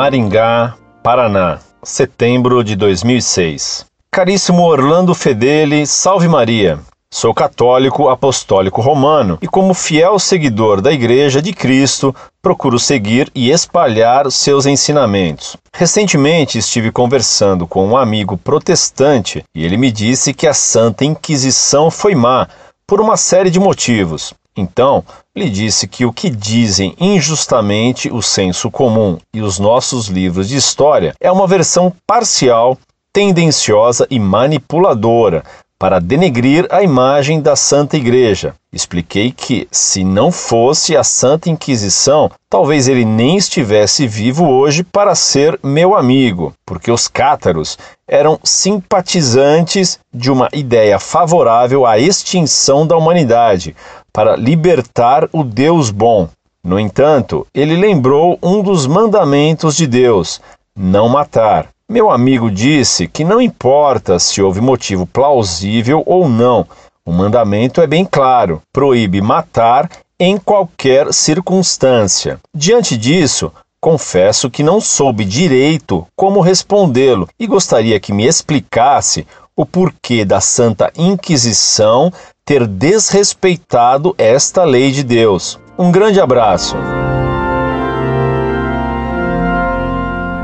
Maringá, Paraná, setembro de 2006. Caríssimo Orlando Fedeli, salve Maria. Sou católico apostólico romano e, como fiel seguidor da Igreja de Cristo, procuro seguir e espalhar seus ensinamentos. Recentemente estive conversando com um amigo protestante e ele me disse que a Santa Inquisição foi má por uma série de motivos. Então, lhe disse que o que dizem injustamente o senso comum e os nossos livros de história é uma versão parcial, tendenciosa e manipuladora para denegrir a imagem da Santa Igreja. Expliquei que, se não fosse a Santa Inquisição, talvez ele nem estivesse vivo hoje para ser meu amigo, porque os cátaros eram simpatizantes de uma ideia favorável à extinção da humanidade, para libertar o Deus bom. No entanto, ele lembrou um dos mandamentos de Deus: não matar. Meu amigo disse que não importa se houve motivo plausível ou não, o mandamento é bem claro: proíbe matar em qualquer circunstância. Diante disso, confesso que não soube direito como respondê-lo e gostaria que me explicasse o porquê da Santa Inquisição ter desrespeitado esta lei de Deus. Um grande abraço.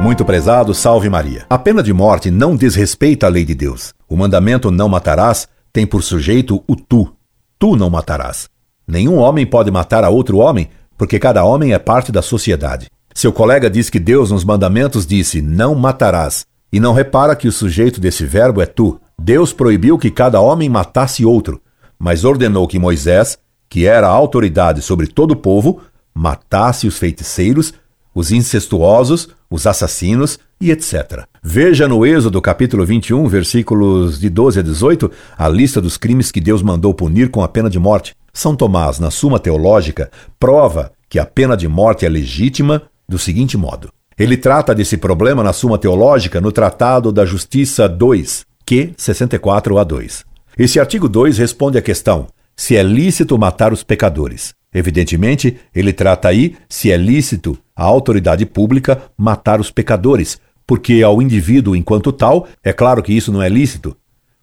Muito prezado, salve Maria. A pena de morte não desrespeita a lei de Deus. O mandamento não matarás tem por sujeito o tu. Tu não matarás. Nenhum homem pode matar a outro homem, porque cada homem é parte da sociedade. Seu colega diz que Deus nos mandamentos disse não matarás, e não repara que o sujeito desse verbo é tu. Deus proibiu que cada homem matasse outro, mas ordenou que Moisés, que era a autoridade sobre todo o povo, matasse os feiticeiros, os incestuosos, os assassinos e etc. Veja no Êxodo capítulo 21, versículos de 12 a 18, a lista dos crimes que Deus mandou punir com a pena de morte. São Tomás, na Suma Teológica, prova que a pena de morte é legítima do seguinte modo. Ele trata desse problema na Suma Teológica no Tratado da Justiça 2, Q 64 a 2. Esse artigo 2 responde à questão se é lícito matar os pecadores. Evidentemente, ele trata aí se é lícito a autoridade pública matar os pecadores, porque ao indivíduo enquanto tal, é claro que isso não é lícito,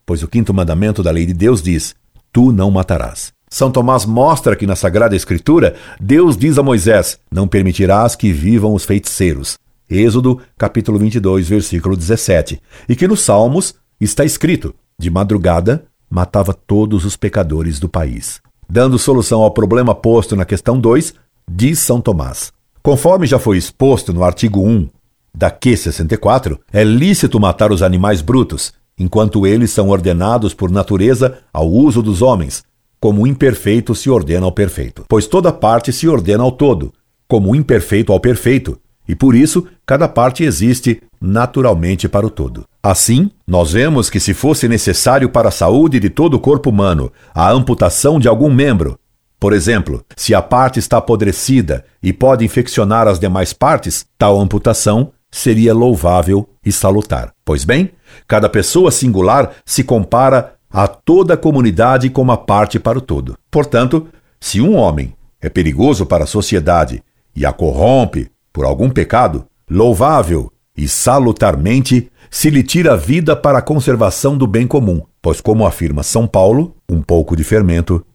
pois o quinto mandamento da lei de Deus diz: Tu não matarás. São Tomás mostra que na Sagrada Escritura, Deus diz a Moisés: Não permitirás que vivam os feiticeiros. Êxodo, capítulo 22, versículo 17. E que nos Salmos está escrito: De madrugada matava todos os pecadores do país. Dando solução ao problema posto na questão 2, diz São Tomás: Conforme já foi exposto no artigo 1 da Q64, é lícito matar os animais brutos, enquanto eles são ordenados por natureza ao uso dos homens, como o imperfeito se ordena ao perfeito. Pois toda parte se ordena ao todo, como o imperfeito ao perfeito, e por isso cada parte existe naturalmente para o todo. Assim, nós vemos que se fosse necessário para a saúde de todo o corpo humano a amputação de algum membro, por exemplo, se a parte está apodrecida e pode infeccionar as demais partes, tal amputação seria louvável e salutar. Pois bem, cada pessoa singular se compara a toda a comunidade como a parte para o todo. Portanto, se um homem é perigoso para a sociedade e a corrompe por algum pecado, louvável e salutarmente se lhe tira a vida para a conservação do bem comum, pois, como afirma São Paulo, um pouco de fermento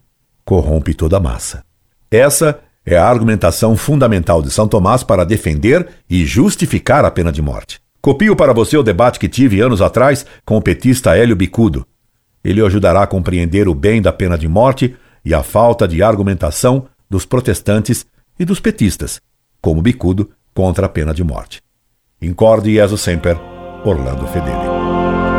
corrompe toda a massa. Essa é a argumentação fundamental de São Tomás para defender e justificar a pena de morte. Copio para você o debate que tive anos atrás com o petista Hélio Bicudo. Ele o ajudará a compreender o bem da pena de morte e a falta de argumentação dos protestantes e dos petistas, como Bicudo, contra a pena de morte. Incorde Jesus Semper, Orlando Fedeli.